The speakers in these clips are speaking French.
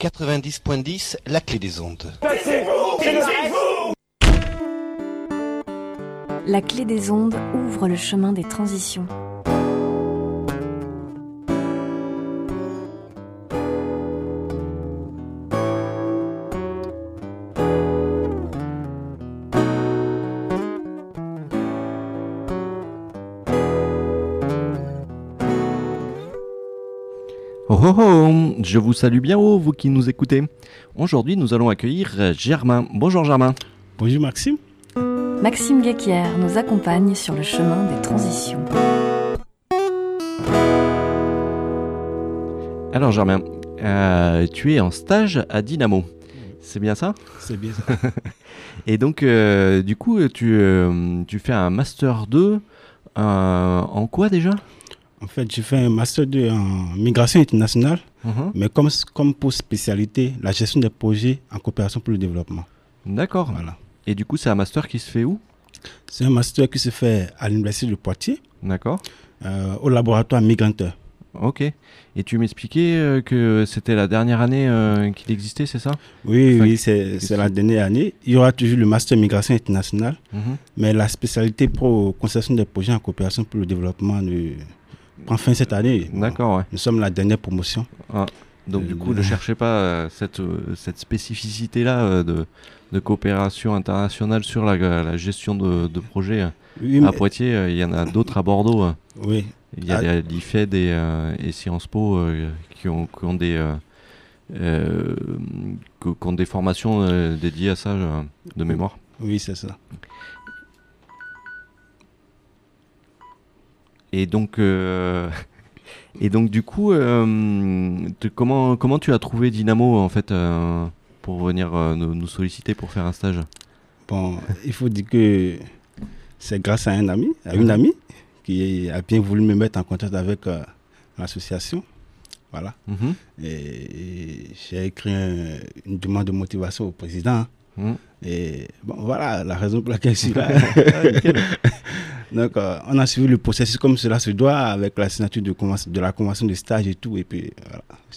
90.10, la clé des ondes. La clé des ondes ouvre le chemin des transitions. Oh oh oh, je vous salue bien haut, vous qui nous écoutez. Aujourd'hui, nous allons accueillir Germain. Bonjour Germain. Bonjour Maxime. Maxime Guéquière nous accompagne sur le chemin des transitions. Alors Germain, euh, tu es en stage à Dynamo. C'est bien ça? C'est bien ça. Et donc, euh, du coup, tu, euh, tu fais un Master 2 euh, en quoi déjà? En fait, j'ai fait un master 2 en migration internationale, Mhm. mais comme, comme pour spécialité, la gestion des projets en coopération pour le développement. D'accord. Voilà. Et du coup, c'est un Master qui se fait où? C'est un master qui se fait à l'université de Poitiers, D'accord. euh, au laboratoire Migranteur. Ok. Et tu m'expliquais euh, que c'était la dernière année euh, qu'il existait, c'est ça? Oui, Enfin, oui, c'est la dernière année. Il y aura toujours le master migration internationale, Mhm. mais la spécialité pour conception des projets en coopération pour le développement ne prend fin cette année. D'accord, ouais. Nous sommes la dernière promotion. Donc du Euh, coup, ne cherchez pas euh, cette, euh, cette spécificité-là euh, de, de coopération internationale sur la, la gestion de, de projets. Oui, À Poitiers, euh, il y en a d'autres à Bordeaux. euh. oui. Il y a Ah. l'IFED et, euh, et Sciences Po euh, qui, ont, qui ont des, euh, euh, qui ont des formations euh, dédiées à ça euh, de mémoire. oui, c'est ça. Et donc, euh, et donc du coup, euh, comment, comment tu as trouvé Dynamo en fait euh, pour venir nous, nous solliciter pour faire un stage? Bon, il faut dire que c'est grâce à un ami, à une amie, qui a bien voulu me mettre en contact avec l'association. Voilà. Mhm. Et, et j'ai écrit un- une demande de motivation au président. Mhm. Et bon, voilà la raison pour laquelle je suis là. Ah. Donc, euh, on a suivi le processus comme cela se doit, avec la signature de, la convention de stage et tout. Et puis,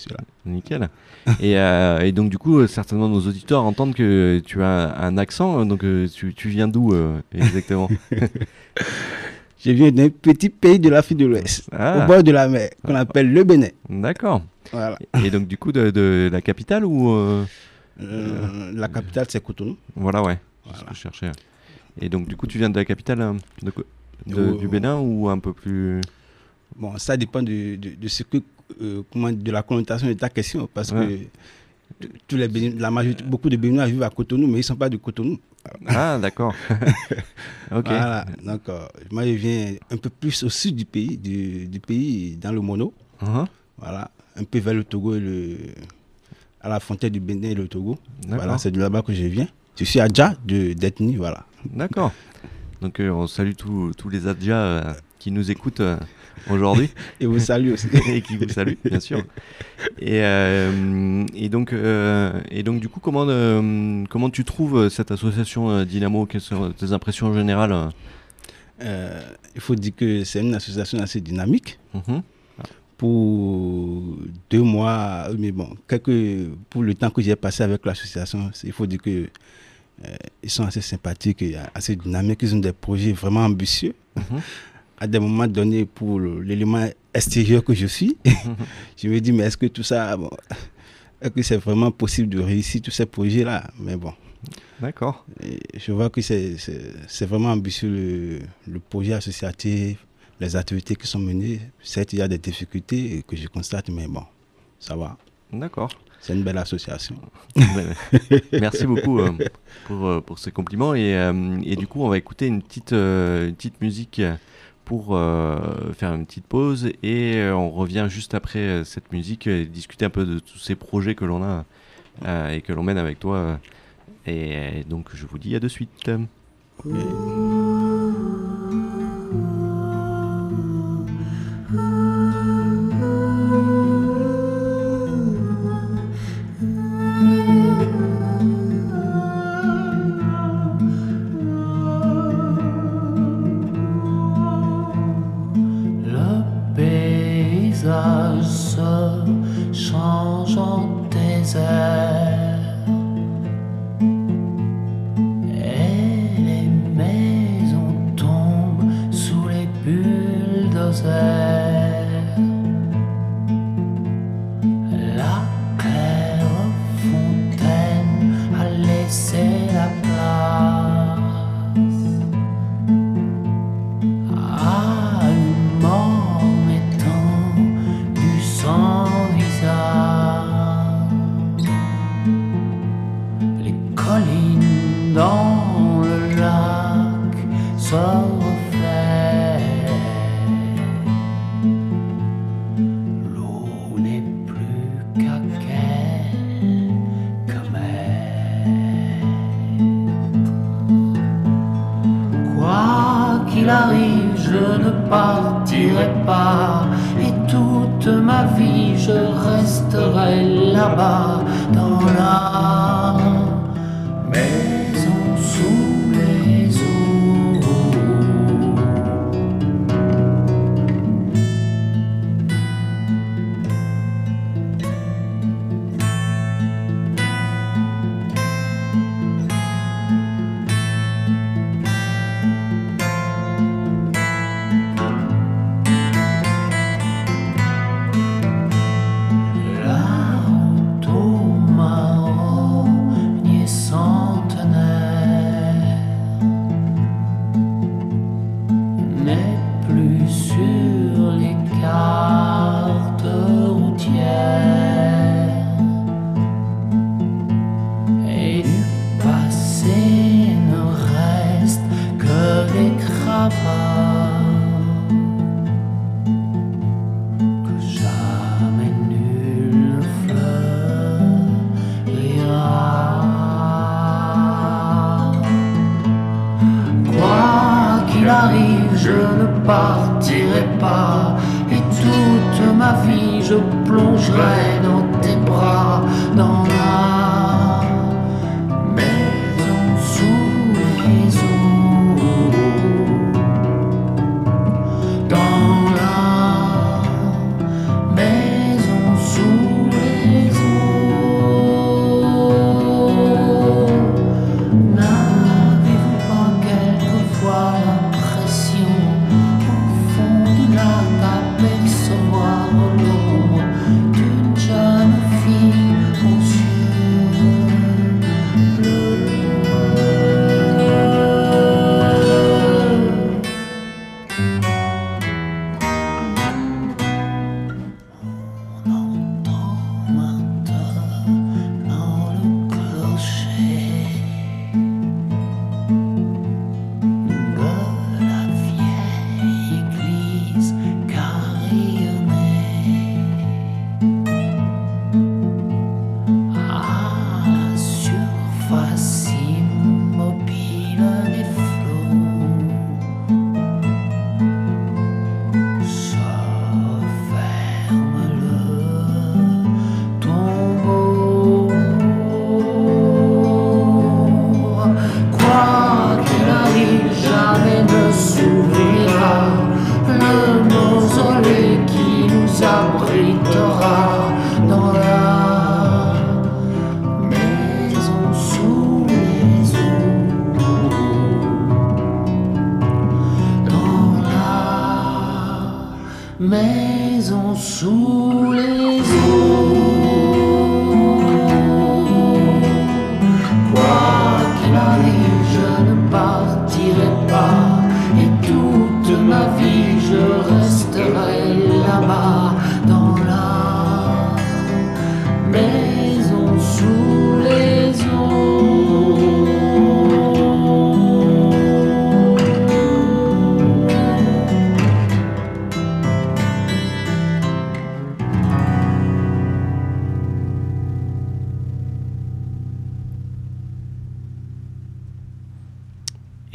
voilà. Nickel. Et, euh, et donc du coup, euh, certainement nos auditeurs entendent que tu as un accent. Donc tu, tu viens d'où exactement Je viens d'un petit pays de l'Afrique de l'Ouest, Ah, au bord de la mer, qu'on appelle le Bénin. d'accord. Voilà. Et donc du coup de, de la capitale ou euh, Euh, la capitale, c'est Cotonou. voilà ouais. C'est ce Voilà. que je cherchais. Et donc du coup, tu viens de la capitale de, de- du Bénin ou un peu plus Bon, ça dépend de, de, de ce que, euh, comment, de la connotation de ta question, parce Ouais. que tous les Bénin- la majorité, beaucoup de Béninois vivent à Cotonou, mais ils ne sont pas de Cotonou. Ah d'accord. ok. Voilà. Donc, euh, moi, je viens un peu plus au sud du pays, du, du pays, dans le Mono. Mhm. Voilà. Un peu vers le Togo et le, à la frontière du Bénin et le Togo. Voilà, c'est de là-bas que je viens. Je suis Adja de d'ethnie, voilà. D'accord. Donc euh, on salue tous les Adjas euh, qui nous écoutent euh, aujourd'hui. Et vous salue aussi. et qui vous salue, bien sûr. Et, euh, et, donc, euh, et donc, du coup, comment, euh, comment tu trouves cette association Dynamo? Quelles sont tes impressions générales? Euh Euh, il faut dire que c'est une association assez dynamique. Mhm. pour deux mois, mais bon, quelques, pour le temps que j'ai passé avec l'association, il faut dire que ils sont assez sympathiques, assez dynamiques, ils ont des projets vraiment ambitieux. Mhm. À des moments donnés, pour l'élément extérieur que je suis, je me dis, mais est-ce que tout ça, bon, est-ce que c'est vraiment possible de réussir tous ces projets-là? Mais bon, D'accord. je vois que c'est vraiment ambitieux le, le projet associatif, les activités qui sont menées. Certes, il y a des difficultés que je constate, mais bon, ça va. D'accord. C'est une belle association. Merci beaucoup euh, pour, euh, pour ces compliments. Et, euh, et du coup, on va écouter une petite, euh, une petite musique pour faire une petite pause. Et on revient juste après cette musique et discuter un peu de tous ces projets que l'on a et que l'on mène avec toi. Et donc, je vous dis à de suite. غلبا طراب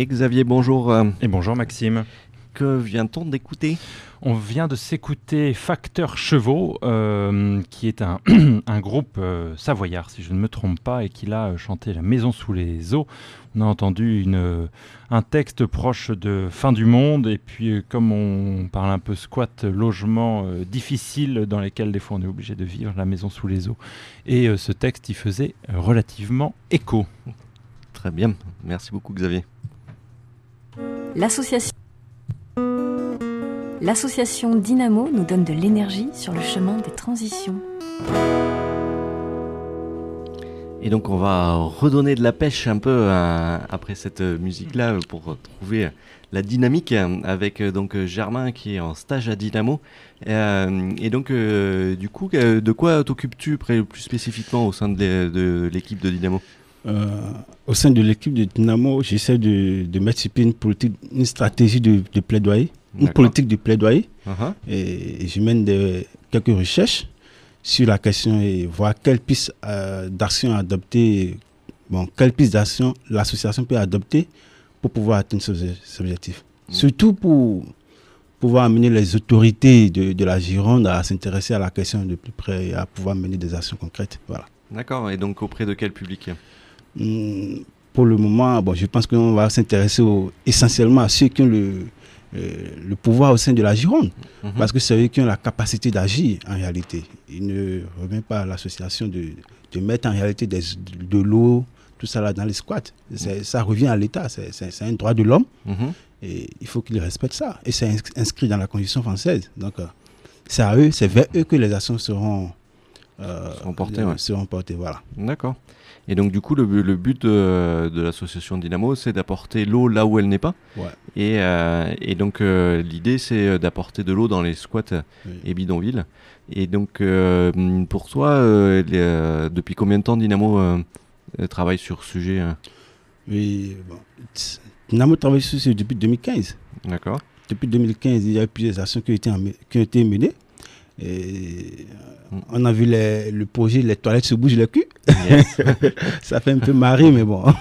Xavier, bonjour. Et bonjour Maxime. que vient-on d'écouter? On vient de s'écouter Facteur Chevaux, euh, qui est un, un groupe euh, savoyard, si je ne me trompe pas, et qui a chanté La Maison sous les eaux. On a entendu une, un texte proche de Fin du monde, et puis euh, comme on parle un peu squat, logement euh, difficile dans lesquels des fois on est obligé de vivre, La Maison sous les eaux. Et euh, ce texte, il faisait relativement écho. Très bien, merci beaucoup Xavier. L'association Dynamo nous donne de l'énergie sur le chemin des transitions. Et donc on va redonner de la pêche un peu euh, après cette musique-là pour trouver la dynamique avec euh, donc Germain qui est en stage à Dynamo. Euh, et donc du coup, de quoi t'occupes-tu plus spécifiquement au sein de l'équipe de Dynamo? Euh, au sein de l'équipe de Dynamo, j'essaie de, de mettre sur pied une politique, une stratégie de, de plaidoyer, une politique de plaidoyer. Uh-huh. Et, et je mène des- quelques recherches sur la question et voir quelles pistes euh, d'action adopter, bon, quelles pistes d'action l'association peut adopter pour pouvoir atteindre ces objectifs. Mm. Surtout pour pouvoir amener les autorités de, de la Gironde à s'intéresser à la question de plus près et à pouvoir mener des actions concrètes. Voilà. D'accord, et donc auprès de quel public? Pour le moment, bon, je pense qu'on va s'intéresser essentiellement à ceux qui ont le, euh, le pouvoir au sein de la Gironde. Mhm. Parce que c'est eux qui ont la capacité d'agir en réalité. Il ne revient pas à l'association de, de mettre en réalité des, de l'eau, tout ça là dans les squats. C'est- Ça revient à l'État, c'est- un droit de l'homme Mhm. et il faut qu'il respecte ça. Et c'est ins- inscrit dans la Constitution française. Donc euh, c'est à eux, c'est vers eux que les actions seront, euh, Seront portées, ouais. seront portées, Voilà. D'accord. Et donc du coup, le, le but de, de l'association Dynamo, c'est d'apporter l'eau là où elle n'est pas. Ouais. Et, euh, et donc euh, l'idée, c'est d'apporter de l'eau dans les squats Oui. et bidonvilles. Et donc euh, pour toi, euh, les, euh, depuis combien de temps Dynamo euh, euh, travaille sur ce sujet euh? Oui, bon. Dynamo travaille sur ce depuis 2015. D'accord. Depuis 2015, il y a eu plusieurs actions qui ont été, qui ont été menées. Et euh, on a vu les- le projet Les toilettes se bougent le cul. Yes. Ça fait un peu marrer, mais bon. Ah,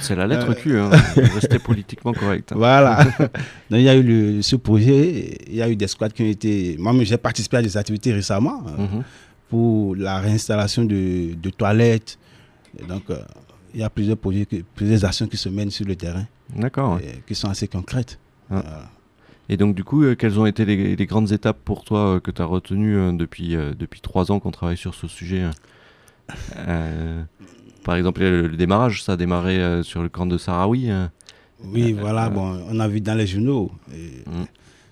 c'est la lettre Q, hein. rester politiquement correct. voilà. Donc, il y a eu le- ce projet. Il y a eu des squats qui ont été. Moi, j'ai participé à des activités récemment euh, Mhm. pour la réinstallation de, de toilettes. Et donc, euh, il y a plusieurs projets, plusieurs actions qui se mènent sur le terrain D'accord. qui sont assez concrètes. Ah. Voilà. Et donc du coup, euh, quelles ont été les, les grandes étapes pour toi euh, que tu as retenues euh, depuis, depuis trois ans qu'on travaille sur ce sujet Par exemple, le, le démarrage, ça a démarré sur le camp de euh. Oui, voilà, bon, on a vu dans les journaux. et Mm.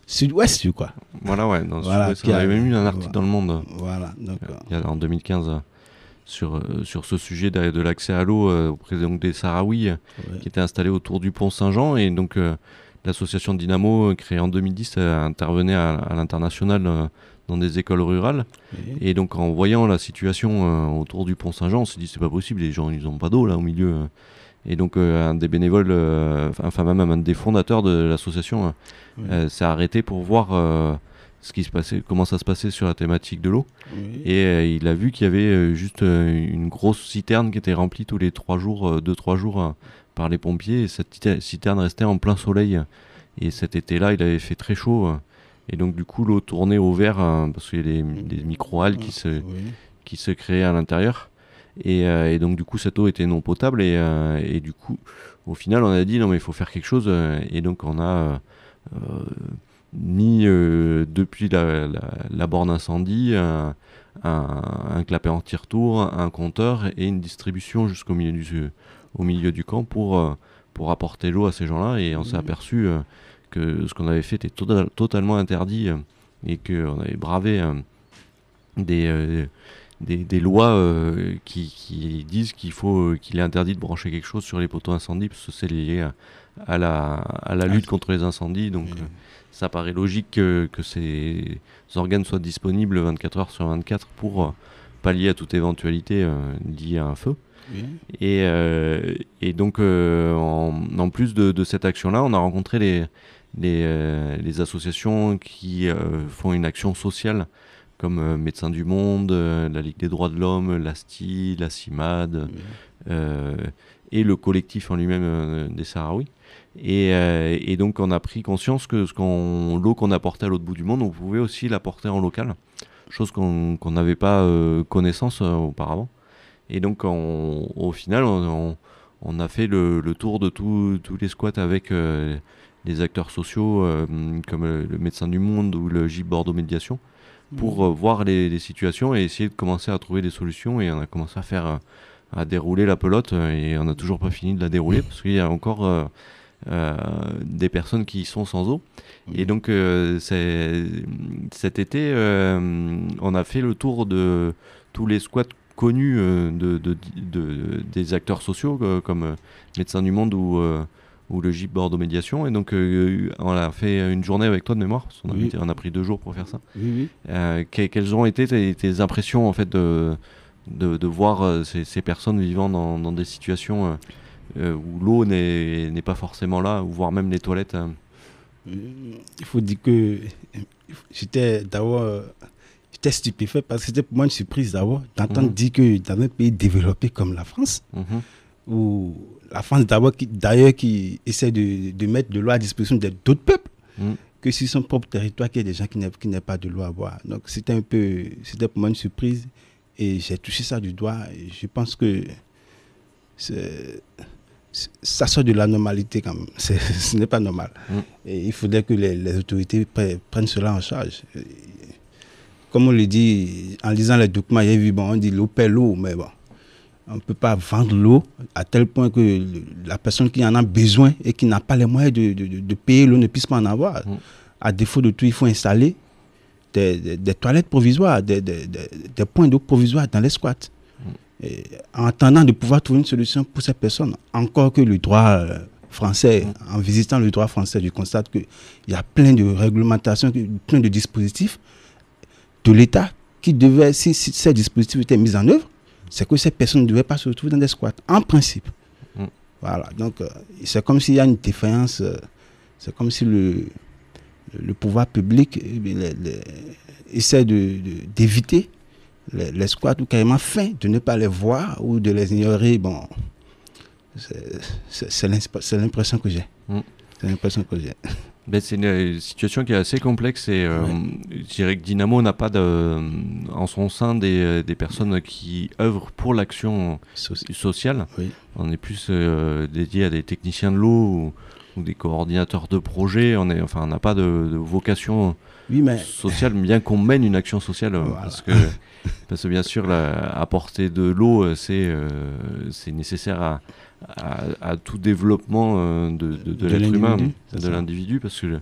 Sud-Ouest, je crois. Voilà, ouais. Dans Voilà, on a- avait même eu un article voilà. dans le Monde Voilà, donc, il y a, en 2015 euh, sur, sur ce sujet de, de l'accès à l'eau euh, auprès donc, des Sahraouis ouais. qui étaient installés autour du pont Saint-Jean. Et donc euh, l'association Dynamo, euh, créée en 2010, euh, intervenait à, à l'international euh, dans des écoles rurales. Oui. Et donc en voyant la situation autour du pont Saint-Jean, on s'est dit c'est pas possible, les gens ils ont pas d'eau là au milieu. Et donc euh, un des bénévoles, euh, enfin même un des fondateurs de l'association, euh, Oui. s'est arrêté pour voir ce qui se passait, comment ça se passait sur la thématique de l'eau. Oui. Et il a vu qu'il y avait juste une grosse citerne qui était remplie tous les trois jours, deux trois jours euh, par les pompiers. Et cette citerne restait en plein soleil. Et cet été-là, il avait fait très chaud. Et donc du coup, l'eau tournait au vert euh, parce qu'il y a des, micro-algues qui se, Oui. qui se créaient à l'intérieur. Et, euh, et donc du coup, cette eau était non potable. Et, euh, et du coup, au final, on a dit non mais il faut faire quelque chose. Et donc on a euh, mis depuis la, la, la borne incendie un, un, un clapet anti-retour, un compteur et une distribution jusqu'au milieu du, au milieu du camp pour, euh, pour apporter l'eau à ces gens-là. Et on s'est Mhm. aperçu euh, que ce qu'on avait fait était tota- totalement interdit euh, et qu'on avait bravé des, des, des lois euh, qui, qui disent qu'il faut qu'il est interdit de brancher quelque chose sur les poteaux incendies parce que c'est lié à, à la, à la Ah, lutte contre les incendies. Donc Oui. euh, ça paraît logique que, que ces organes soient disponibles 24 heures sur 24 pour euh, pallier à toute éventualité liée à un feu. Oui. Et, euh, et donc, euh, en, en plus de, de cette action-là, on a rencontré les, les, euh, les associations qui font une action sociale, comme Médecins du Monde, la Ligue des droits de l'homme, l'ASTI, la CIMAD, Oui. et le collectif en lui-même des Sahraouis. Et, donc on a pris conscience que ce qu'on, l'eau qu'on apportait à l'autre bout du monde, on pouvait aussi l'apporter en local, chose qu'on n'avait pas connaissance auparavant. Et donc au final, on, a fait le, tour de tous les squats avec des acteurs sociaux comme le Médecin du Monde ou le GIP Bordeaux Médiation pour euh, voir les, situations et essayer de commencer à trouver des solutions. Et on a commencé à faire, euh, à dérouler la pelote euh, et on n'a toujours pas fini de la dérouler parce qu'il y a encore des personnes qui sont sans eau. Et donc cet été, on a fait le tour de tous les squats connus de, de, des acteurs sociaux comme Médecins du Monde ou ou le GIP Bordeaux Médiation. Et donc, euh, on a fait une journée avec toi de mémoire. On a, on a pris deux jours pour faire ça. Euh, quelles ont été tes, impressions en fait de, de, voir euh, ces, personnes vivant dans, dans des situations où l'eau n'est pas forcément là, ou voire même les toilettes Il faut dire que j'étais d'abord j'étais stupéfait parce que c'était pour moi une surprise d'abord d'entendre mhm. dire que dans un pays développé comme la France, mhm. où la France d'abord, d'ailleurs, qui essaie de, de, mettre de l'eau à disposition d'autres peuples, mm. que sur son propre territoire, qu'il y a des gens qui n'ont pas de l'eau à boire. Donc c'était un peu, c'était pour moi une surprise. Et j'ai touché ça du doigt. Et je pense que ça sort de la normalité quand même. ce n'est pas normal. Et il faudrait que les, les, autorités prennent cela en charge. Comme on le dit, en lisant les documents, il y a vu, bon, on dit l'eau paie l'eau, mais bon on ne peut pas vendre l'eau à tel point que la personne qui en a besoin et qui n'a pas les moyens de, payer l'eau ne puisse pas en avoir. Mm. À défaut de tout, il faut installer des, toilettes provisoires, des, points d'eau provisoires dans les squats. Mm. en attendant de pouvoir trouver une solution pour ces personnes. Encore que le droit euh, français, mm. en visitant le droit français, je constate qu'il y a plein de réglementations, plein de dispositifs de l'État qui devaient, si ces dispositifs étaient mis en œuvre, c'est que ces personnes ne devaient pas se retrouver dans des squats, en principe. Mm. Voilà, donc euh, c'est comme s'il y a une défaillance, euh, c'est comme si le, le pouvoir public eh essaie d'éviter de, les, squats ou carrément fin de ne pas les voir ou de les ignorer. Bon, c'est l'impression que j'ai. Mm. C'est l'impression que j'ai. Ben, c'est une situation qui est assez complexe et euh, je dirais que Dynamo n'a pas de, en son sein des, des personnes qui œuvrent pour l'action sociale. On est plus euh, dédié à des techniciens de l'eau ou, des coordinateurs de projets. On est, enfin, on n'a pas de, vocation sociale, bien qu'on mène une action sociale. Parce, que, parce que bien sûr, la, apporter de l'eau, c'est c'est nécessaire à à, tout développement euh, de, de, l'être humain, de l'individu, parce que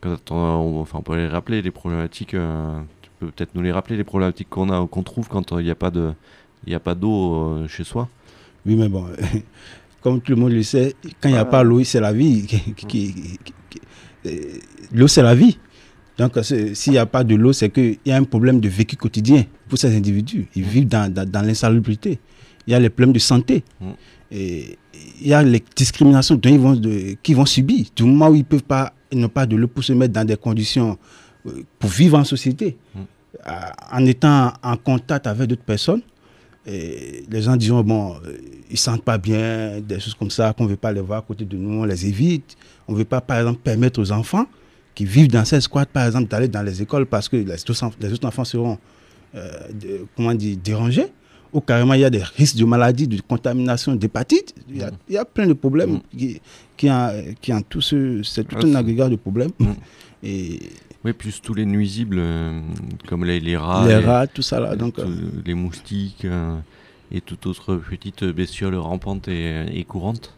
quand on, enfin, on peut les rappeler les problématiques, euh, tu peux peut-être nous les rappeler les problématiques qu'on a, qu'on trouve quand il n'y a pas de, il a pas d'eau euh, chez soi. Oui, mais bon, comme tout le monde le sait, quand il n'y a pas l'eau, c'est la vie. l'eau, c'est la vie. Donc, s'il n'y a pas de l'eau, c'est qu'il y a un problème de vécu quotidien pour ces individus. Ils vivent dans, dans, l'insalubrité. Il y a les problèmes de santé. Mm. Et il y a les discriminations dont ils vont de, qu'ils vont subir. Du moment où ils peuvent pas, n'ont pas de l'eau pour se mettre dans des conditions euh, pour vivre en société, mm. euh, en étant en contact avec d'autres personnes. Et les gens disent bon, euh, ils sentent pas bien, des choses comme ça, qu'on ne veut pas les voir à côté de nous, on les évite. On ne veut pas, par exemple, permettre aux enfants qui vivent dans ces squats, par exemple, d'aller dans les écoles parce que les autres, enfants seront, comment dire, dérangés ou carrément il y a des risques de maladies, de contamination, d'hépatite. Il, y a plein de problèmes mm. qui, qui, qui en tout ce, c'est tout un agrégat de problèmes. Mm. Et oui, plus tous les nuisibles euh, comme les, les, rats, les, rats, tout ça là, donc euh, les moustiques euh, et toute autre petite bestiole rampante et, et courante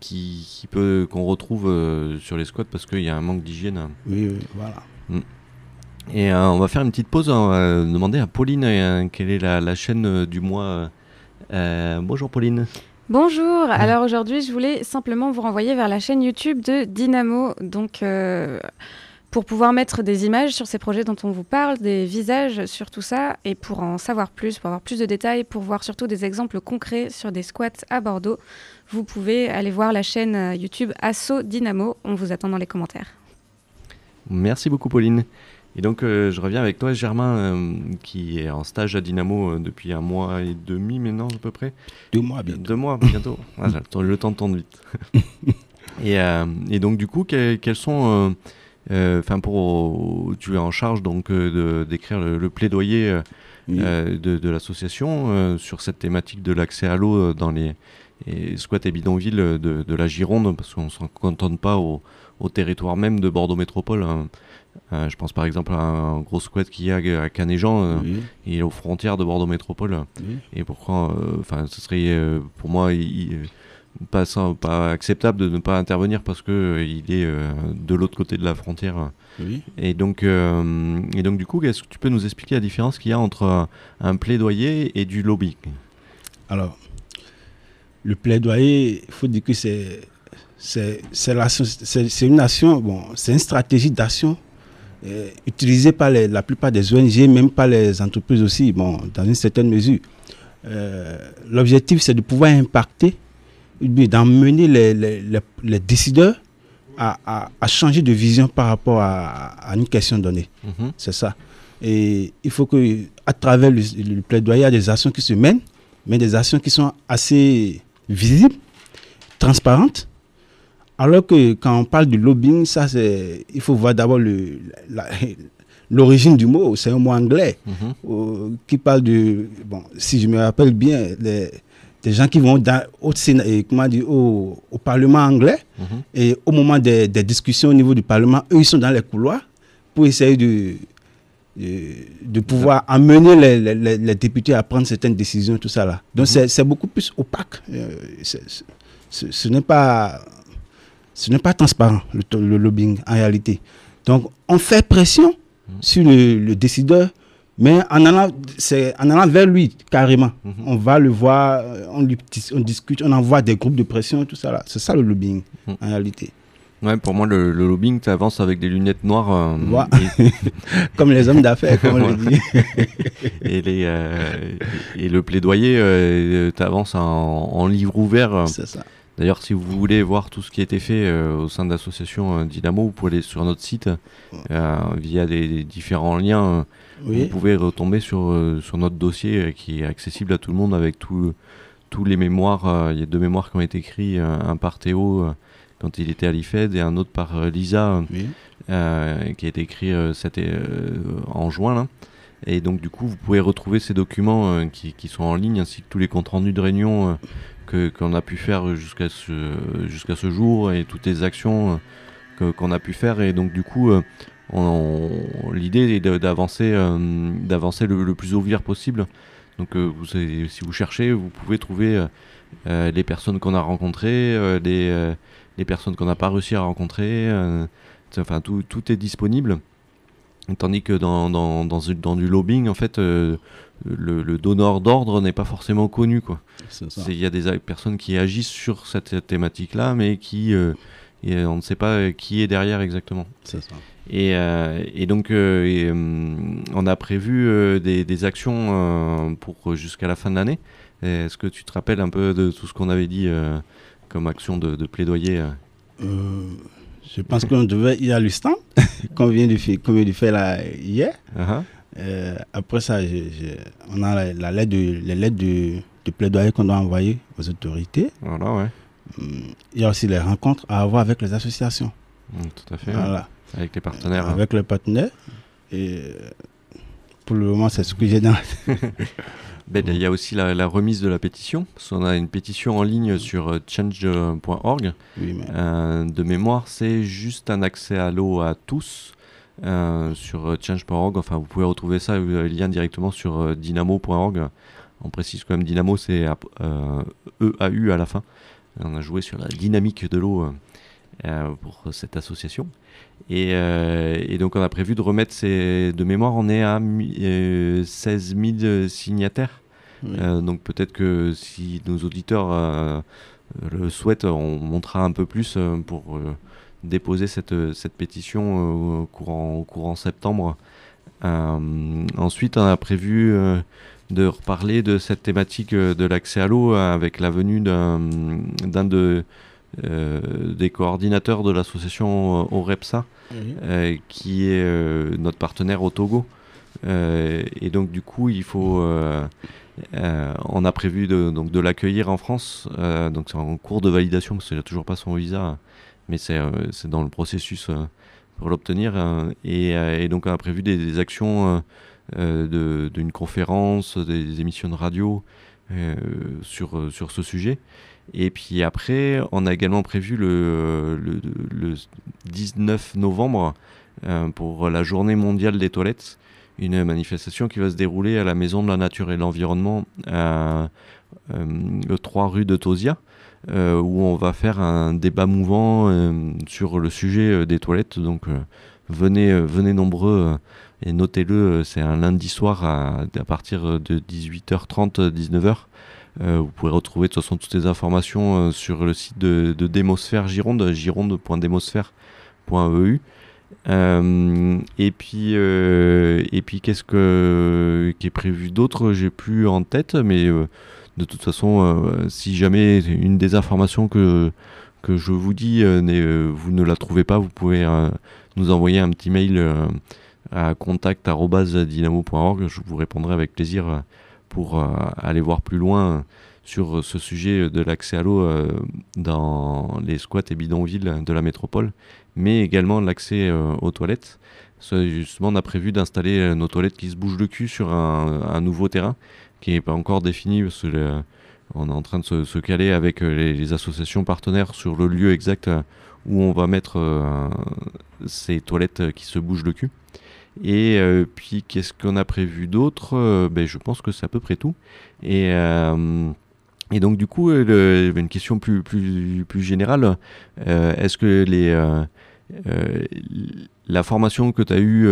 qui, qui, peut qu'on retrouve sur les squats parce qu'il y a un manque d'hygiène. Oui, oui, voilà. Et euh, on va faire une petite pause. On va demander à Pauline euh, quelle est la, chaîne euh, du mois. bonjour Pauline. Bonjour. Alors aujourd'hui, je voulais simplement vous renvoyer vers la chaîne YouTube de Dynamo. Donc pour pouvoir mettre des images sur ces projets dont on vous parle, des visages sur tout ça, et pour en savoir plus, pour avoir plus de détails, pour voir surtout des exemples concrets sur des squats à Bordeaux, vous pouvez aller voir la chaîne YouTube Asso Dynamo. On vous attend dans les commentaires. Merci beaucoup Pauline. Et donc, je reviens avec toi, Germain, qui est en stage à Dynamo depuis un mois et demi maintenant, à peu près. Deux mois bientôt. Deux mois bientôt. le temps tourne vite. et, et, donc, du coup, quels sont euh, enfin, pour tu es en charge donc euh, d'écrire le, plaidoyer euh, de, l'association sur cette thématique de l'accès à l'eau dans les squats et bidonvilles de, la Gironde, parce qu'on ne s'en contente pas au, territoire même de Bordeaux Métropole. Hein. Je pense par exemple à un gros squat qu'il y a à Canéjean, il est aux frontières de Bordeaux Métropole. Et pourquoi, enfin, ce serait pour moi, pas, pas acceptable de ne pas intervenir parce que euh, il est euh, de l'autre côté de la frontière. Et donc, euh, et donc du coup, est-ce que tu peux nous expliquer la différence qu'il y a entre un, plaidoyer et du lobbying Alors, le plaidoyer, il faut dire que c'est c'est une action, bon, c'est une stratégie d'action utilisée par la plupart des ONG, même par les entreprises aussi, bon, dans une certaine mesure. L'objectif, c'est de pouvoir impacter d'emmener les, les, les, décideurs à, à, changer de vision par rapport à, à une question donnée. Mhm. C'est ça. Et il faut que, à travers le, plaidoyer, il y a des actions qui se mènent, mais des actions qui sont assez visibles, transparentes. Alors que quand on parle du lobbying, ça c'est, il faut voir d'abord le, l'origine du mot. C'est un mot anglais mhm. qui parle de, bon, si je me rappelle bien, les, des gens qui vont dans, au, comment au, au, Parlement anglais mhm. et au moment des, des, discussions au niveau du Parlement, eux, ils sont dans les couloirs pour essayer de, de, pouvoir amener les, les, les, députés à prendre certaines décisions, tout ça là. Donc mhm. c'est beaucoup plus opaque. Euh, ce n'est pas, ce n'est pas transparent, le, le, lobbying en réalité. Donc on fait pression sur le, le décideur mais en allant, en allant vers lui, carrément, mhm. on va le voir, on, lui, on discute, on envoie des groupes de pression, tout ça. C'est ça le lobbying, mhm. en réalité. Ouais, pour moi, le, lobbying, tu avances avec des lunettes noires. Euh, comme les hommes d'affaires, comme on le dit. et, les, euh, et le plaidoyer, euh, tu avances en, en, livre ouvert. C'est ça. D'ailleurs, si vous voulez voir tout ce qui a été fait au sein de l'association Dynamo, vous pouvez aller sur notre site via des différents liens vous pouvez retomber sur, euh, sur notre dossier euh, qui est accessible à tout le monde avec tous les mémoires. Euh, il y a deux mémoires qui ont été écrits, un par Théo quand il était à l'IFED et un autre par Lisa qui a été écrit en juin. Là. Et donc du coup, vous pouvez retrouver ces documents qui, qui, sont en ligne ainsi que tous les comptes rendus de réunion qu'on a pu faire jusqu'à ce, jusqu'à ce jour et toutes les actions qu'on a pu faire. Et donc du coup, l'idée est d'avancer euh, d'avancer le, plus ouvert possible. Donc euh, si vous cherchez, vous pouvez trouver euh, les personnes qu'on a rencontrées, les, les, personnes qu'on n'a pas réussi à rencontrer. enfin, tout, tout, est disponible. Tandis que dans, dans, dans, dans du lobbying, en fait, le, le, donneur d'ordre n'est pas forcément connu. Il y a des personnes qui agissent sur cette thématique-là, mais qui et on ne sait pas qui est derrière exactement. C'est ça. Et, euh, et donc, euh, euh, on a prévu des, des, actions pour jusqu'à la fin de l'année. Est-ce que tu te rappelles un peu de tout ce qu'on avait dit comme action de, de plaidoyer Je pense qu'on devait y aller stand qu'on vient de faire, vient de faire là, hier. Uh-huh. après ça, on a la, lettre de, les lettres de, de plaidoyer qu'on doit envoyer aux autorités. Voilà, ouais. Hum, il y a aussi les rencontres à avoir avec les associations. Hum, tout à fait. Voilà. Avec les partenaires. Avec les partenaires. Et pour le moment, c'est ce que j'ai dans. ben, il y a aussi la, remise de la pétition. Parce qu'on a une pétition en ligne sur euh, change.org. Euh, de mémoire, c'est juste un accès à l'eau à tous. Euh, sur change.org. Enfin, vous pouvez retrouver ça, le lien directement sur dynamo.org. On précise quand même Dynamo, c'est EAU à la fin. On a joué sur la dynamique de l'eau pour cette association. Euh, et, donc on a prévu de remettre ces de mémoire, on est à 16 000 euh, signataires. Euh, donc peut-être que si nos auditeurs le souhaitent, on montera un peu plus pour déposer cette, cette pétition au, courant, au courant septembre. ensuite, on a prévu de reparler de cette thématique de l'accès à l'eau avec la venue d'un de des coordinateurs de l'association OREPSA, qui est notre partenaire au Togo. et donc du coup, il faut on a prévu de, donc de l'accueillir en France. donc c'est en cours de validation parce qu'il n'a toujours pas son visa, mais c'est dans le processus pour l'obtenir. Et, donc on a prévu des actions euh, d'une conférence, des émissions de radio euh, sur, euh, sur ce sujet. Et puis après, on a également prévu le, le, 19 novembre pour la journée mondiale des toilettes, une manifestation qui va se dérouler à la Maison de la Nature et de l'Environnement, le 3 rue de Tosia, où on va faire un débat mouvant sur le sujet des toilettes. Donc venez, venez nombreux et notez-le, euh, c'est un lundi soir à, partir de 18h30, 19h. Euh, vous pourrez retrouver de toute façon toutes les informations euh, sur le site de, de Démosphère Gironde, gironde.démosphère.eu. et puis, et puis qu'est-ce que, qui est prévu d'autre J'ai plus en tête, mais de toute façon, si jamais une des informations que, que je vous dis, vous ne la trouvez pas, vous pouvez nous envoyer un petit mail à contact.dynamo.org. Je vous répondrai avec plaisir euh, pour euh, aller voir plus loin sur ce sujet de l'accès à l'eau euh, dans les squats et bidonvilles de la métropole, mais également l'accès aux toilettes. Justement, on a prévu d'installer nos toilettes qui se bougent le cul sur un, nouveau terrain qui n'est pas encore défini parce on est en train de se, caler avec les, associations partenaires sur le lieu exact où on va mettre ces toilettes qui se bougent le cul. Et euh, puis, qu'est-ce qu'on a prévu d'autre? Euh, ben, Je pense que c'est à peu près tout. Et, euh, donc, du coup, une question plus, plus, plus générale. Est-ce que les, la formation que tu as eue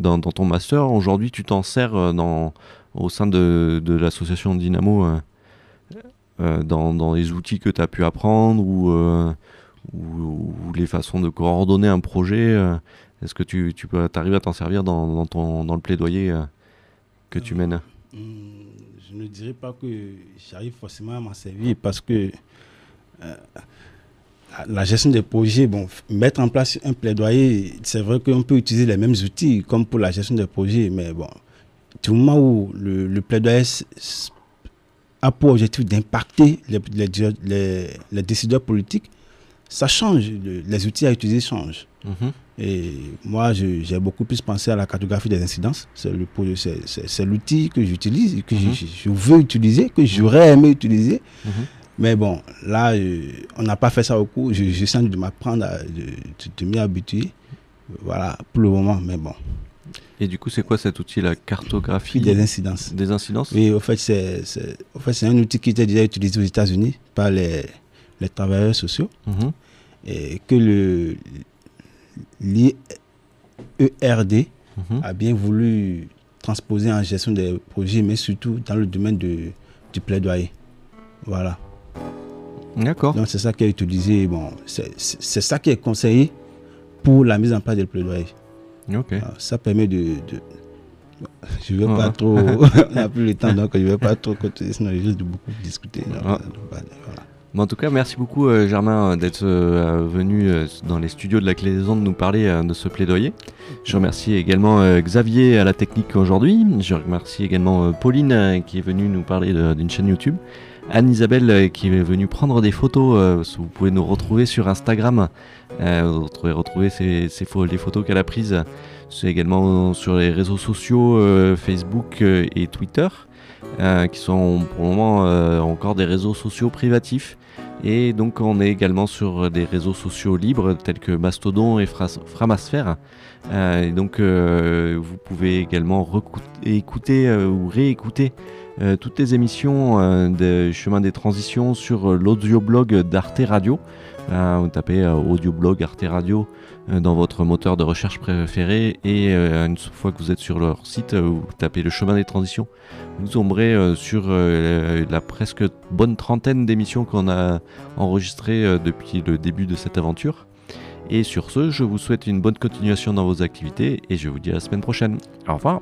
dans, ton master, aujourd'hui, tu t'en sers dans, au sein de, l'association Dynamo dans, dans, les outils que tu as pu apprendre ou, ou, les façons de coordonner un projet est-ce que tu, tu peux, arrives à t'en servir dans, dans, ton, dans le plaidoyer euh, que tu mènes? hmm, Je ne dirais pas que j'arrive forcément à m'en servir parce que euh, la gestion des projets, bon, mettre en place un plaidoyer, c'est vrai qu'on peut utiliser les mêmes outils comme pour la gestion des projets, mais bon, du moment où le, le plaidoyer a pour objectif d'impacter les, les, les, décideurs politiques, ça change, les outils à utiliser changent. Mhm. Et moi, j'ai beaucoup plus pensé à la cartographie des incidences. C'est l'outil que j'utilise, que mhm. je, veux utiliser, que j'aurais aimé utiliser. Mhm. Mais bon, là, euh, on n'a pas fait ça au cours. Je, sens de m'apprendre, de, m'y habituer. Voilà, pour le moment, mais bon. Et du coup, c'est quoi cet outil, la cartographie des incidences Des incidences? Oui, au fait, c'est fait, un outil qui était déjà utilisé aux États-Unis par les, les travailleurs sociaux. Mhm. Et que le, l'IERD mhm. a bien voulu transposer en gestion des projets, mais surtout dans le domaine de, du plaidoyer. Voilà. D'accord. Donc c'est ça qui est utilisé. Bon, c'est ça qui est conseillé pour la mise en place du plaidoyer. Ok. ça permet de, je ne vais pas trop. on n'a plus le temps, donc je ne vais pas trop continuer, sinon je de beaucoup discuter. voilà en tout cas, merci beaucoup euh, Germain d'être euh, venu euh, dans les studios de la Clé des Ondes nous parler de ce plaidoyer. Je remercie également Xavier à la technique aujourd'hui. Je remercie également Pauline qui est venue nous parler d'une chaîne YouTube. Anne-Isabelle qui est venue prendre des photos. vous pouvez nous retrouver sur Instagram. vous pouvez retrouver les photos qu'elle a prises. C'est également sur les réseaux sociaux Facebook et Twitter. Qui sont pour le moment encore des réseaux sociaux privatifs. Et donc on est également sur des réseaux sociaux libres tels que Mastodon et Framasphère. Euh, donc euh, vous pouvez également écouter euh, ou réécouter toutes les émissions de Chemin des Transitions sur l'audioblog d'Arte Radio. Vous tapez audioblog Arte Radio dans votre moteur de recherche préféré et une fois que vous êtes sur leur site, vous tapez le chemin des transitions vous tomberez euh, sur euh, la presque bonne trentaine d'émissions qu'on a enregistrées euh, depuis le début de cette aventure. Et sur ce, je vous souhaite une bonne continuation dans vos activités et je vous dis à la semaine prochaine. Au revoir